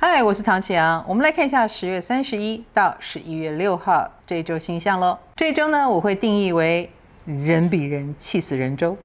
嗨，我是唐启阳。我们来看一下十月三十一到十一月六号这一周星象喽。这一周呢，我会定义为人比人气死人周。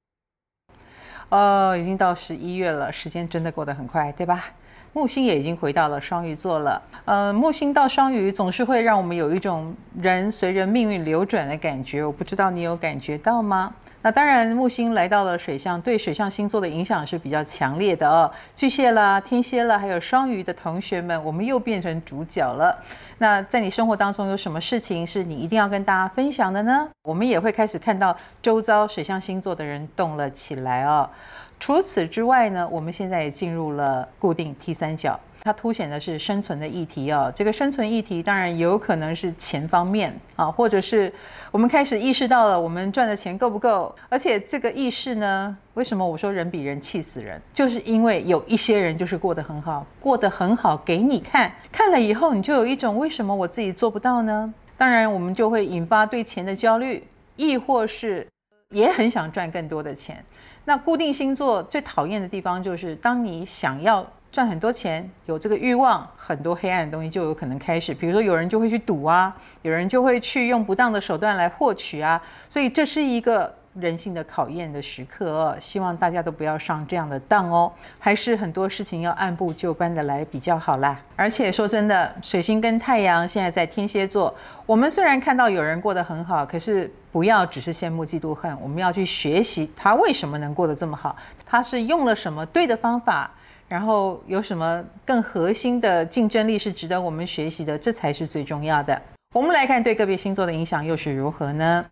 哦，已经到十一月了，时间真的过得很快，对吧？木星也已经回到了双鱼座了。呃，木星到双鱼总是会让我们有一种人随着命运流转的感觉。我不知道你有感觉到吗？那当然，木星来到了水象，对水象星座的影响是比较强烈的哦。巨蟹啦、天蝎啦，还有双鱼的同学们，我们又变成主角了。那在你生活当中有什么事情是你一定要跟大家分享的呢？我们也会开始看到周遭水象星座的人动了起来哦。除此之外呢，我们现在也进入了固定 T 三角。它凸显的是生存的议题哦，这个生存议题当然有可能是钱方面啊，或者是我们开始意识到了我们赚的钱够不够，而且这个意识呢，为什么我说人比人气死人，就是因为有一些人就是过得很好，过得很好给你看，看了以后你就有一种为什么我自己做不到呢？当然我们就会引发对钱的焦虑，亦或是也很想赚更多的钱。那固定星座最讨厌的地方就是当你想要。赚很多钱，有这个欲望，很多黑暗的东西就有可能开始。比如说，有人就会去赌啊，有人就会去用不当的手段来获取啊。所以这是一个人性的考验的时刻哦。希望大家都不要上这样的当哦。还是很多事情要按部就班的来比较好啦。而且说真的，水星跟太阳现在在天蝎座，我们虽然看到有人过得很好，可是不要只是羡慕嫉妒恨，我们要去学习他为什么能过得这么好，他是用了什么对的方法。然后有什么更核心的竞争力是值得我们学习的？这才是最重要的。我们来看对个别星座的影响又是如何呢？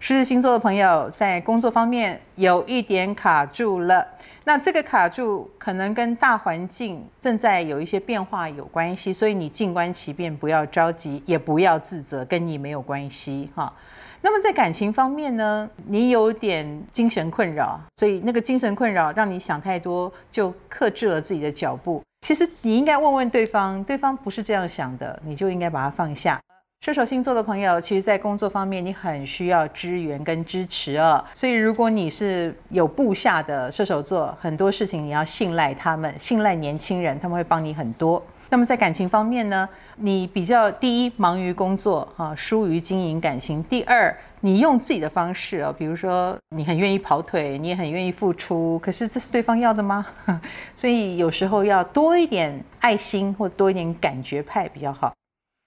狮子星座的朋友在工作方面有一点卡住了，那这个卡住可能跟大环境正在有一些变化有关系，所以你静观其变，不要着急，也不要自责，跟你没有关系哈。那么在感情方面呢，你有点精神困扰，所以那个精神困扰让你想太多，就克制了自己的脚步。其实你应该问问对方，对方不是这样想的，你就应该把它放下。射手星座的朋友，其实在工作方面你很需要支援跟支持哦。所以如果你是有部下的射手座，很多事情你要信赖他们，信赖年轻人，他们会帮你很多。那么在感情方面呢，你比较第一忙于工作哈，疏于经营感情。第二，你用自己的方式啊，比如说你很愿意跑腿，你也很愿意付出，可是这是对方要的吗？所以有时候要多一点爱心或多一点感觉派比较好。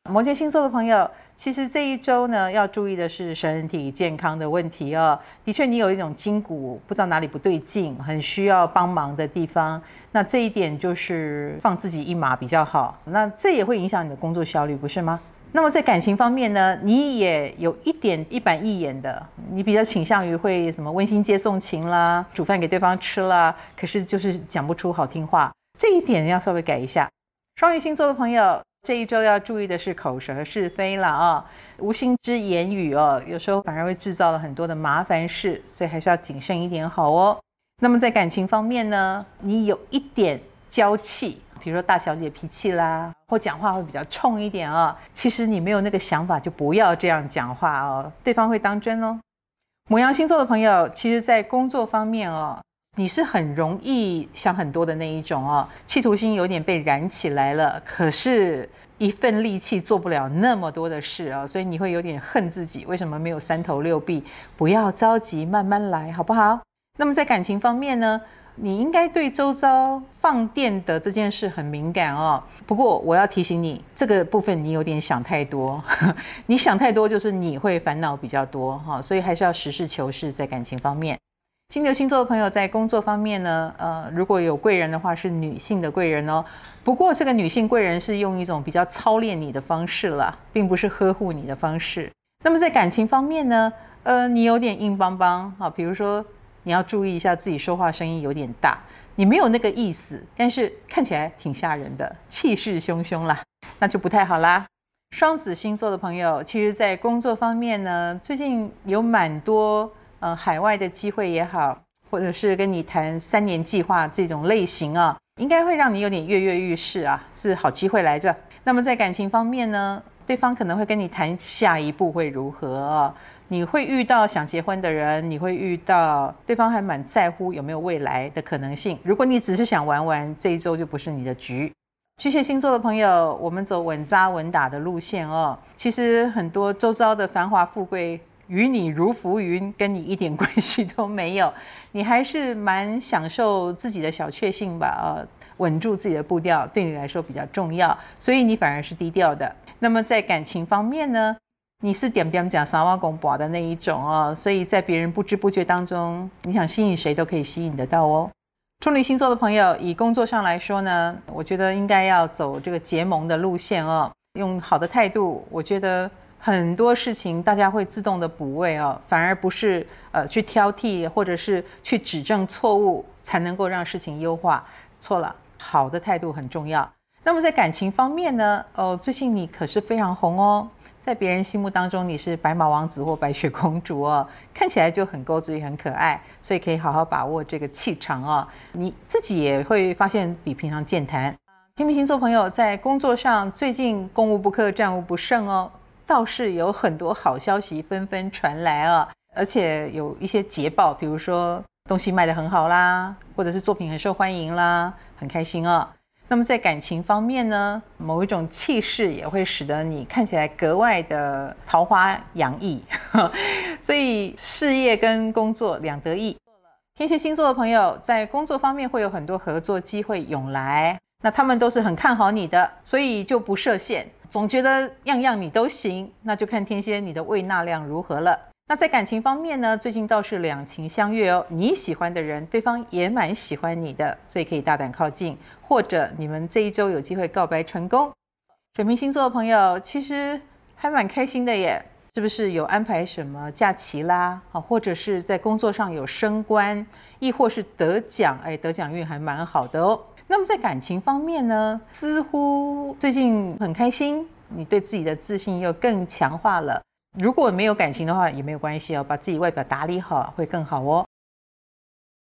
摩羯星座的朋友，其实这一周呢，要注意的是身体健康的问题哦。的确，你有一种筋骨不知道哪里不对劲，很需要帮忙的地方。那这一点就是放自己一马比较好。那这也会影响你的工作效率，不是吗？那么在感情方面呢，你也有一点一板一眼的，你比较倾向于会什么温馨接送情啦，煮饭给对方吃啦，可是就是讲不出好听话，这一点要稍微改一下。双鱼星座的朋友。这一周要注意的是口舌是非了啊，无心之言语哦，有时候反而会制造了很多的麻烦事，所以还是要谨慎一点好哦。那么在感情方面呢，你有一点娇气，比如说大小姐脾气啦，或讲话会比较冲一点啊。其实你没有那个想法，就不要这样讲话哦，对方会当真哦。牡羊星座的朋友，其实在工作方面哦。你是很容易想很多的那一种哦，企图心有点被燃起来了，可是一份力气做不了那么多的事啊，所以你会有点恨自己，为什么没有三头六臂？不要着急，慢慢来，好不好？那么在感情方面呢，你应该对周遭放电的这件事很敏感哦。不过我要提醒你，这个部分你有点想太多，你想太多就是你会烦恼比较多哈，所以还是要实事求是在感情方面。金牛星座的朋友在工作方面呢，呃，如果有贵人的话，是女性的贵人哦。不过这个女性贵人是用一种比较操练你的方式啦，并不是呵护你的方式。那么在感情方面呢，呃，你有点硬邦邦啊，比如说你要注意一下自己说话声音有点大，你没有那个意思，但是看起来挺吓人的，气势汹汹啦，那就不太好啦。双子星座的朋友，其实在工作方面呢，最近有蛮多。呃，海外的机会也好，或者是跟你谈三年计划这种类型啊，应该会让你有点跃跃欲试啊，是好机会来着。那么在感情方面呢，对方可能会跟你谈下一步会如何啊，你会遇到想结婚的人，你会遇到对方还蛮在乎有没有未来的可能性。如果你只是想玩玩，这一周就不是你的局。巨蟹星座的朋友，我们走稳扎稳打的路线哦。其实很多周遭的繁华富贵与你如浮云，跟你一点关系都没有。你还是蛮享受自己的小确幸吧？啊，稳住自己的步调，对你来说比较重要，所以你反而是低调的。那么在感情方面呢，你是点点讲三碗公婆的那一种哦，所以在别人不知不觉当中，你想吸引谁都可以吸引得到哦。处女星座的朋友，以工作上来说呢，我觉得应该要走这个结盟的路线哦，用好的态度。我觉得很多事情大家会自动的补位哦，反而不是呃去挑剔或者是去指正错误才能够让事情优化。错了，好的态度很重要。那么在感情方面呢，哦，最近你可是非常红哦。在别人心目当中，你是白马王子或白雪公主哦，看起来就很勾追、很可爱，所以可以好好把握这个气场哦。你自己也会发现比平常健谈。天秤星座朋友在工作上最近攻无不克、战无不胜哦，倒是有很多好消息纷纷传来啊，而且有一些捷报，比如说东西卖得很好啦，或者是作品很受欢迎啦，很开心哦。那么在感情方面呢，某一种气势也会使得你看起来格外的桃花洋溢，所以事业跟工作两得意。天蝎星座的朋友在工作方面会有很多合作机会涌来，那他们都是很看好你的，所以就不设限，总觉得样样你都行，那就看天蝎你的胃纳量如何了。那在感情方面呢，最近倒是两情相悦哦。你喜欢的人，对方也蛮喜欢你的，所以可以大胆靠近，或者你们这一周有机会告白成功。水瓶星座的朋友其实还蛮开心的耶，是不是有安排什么假期啦？好，或者是在工作上有升官，亦或是得奖？哎，得奖运还蛮好的哦。那么在感情方面呢，似乎最近很开心，你对自己的自信又更强化了。如果没有感情的话，也没有关系哦，把自己外表打理好会更好哦。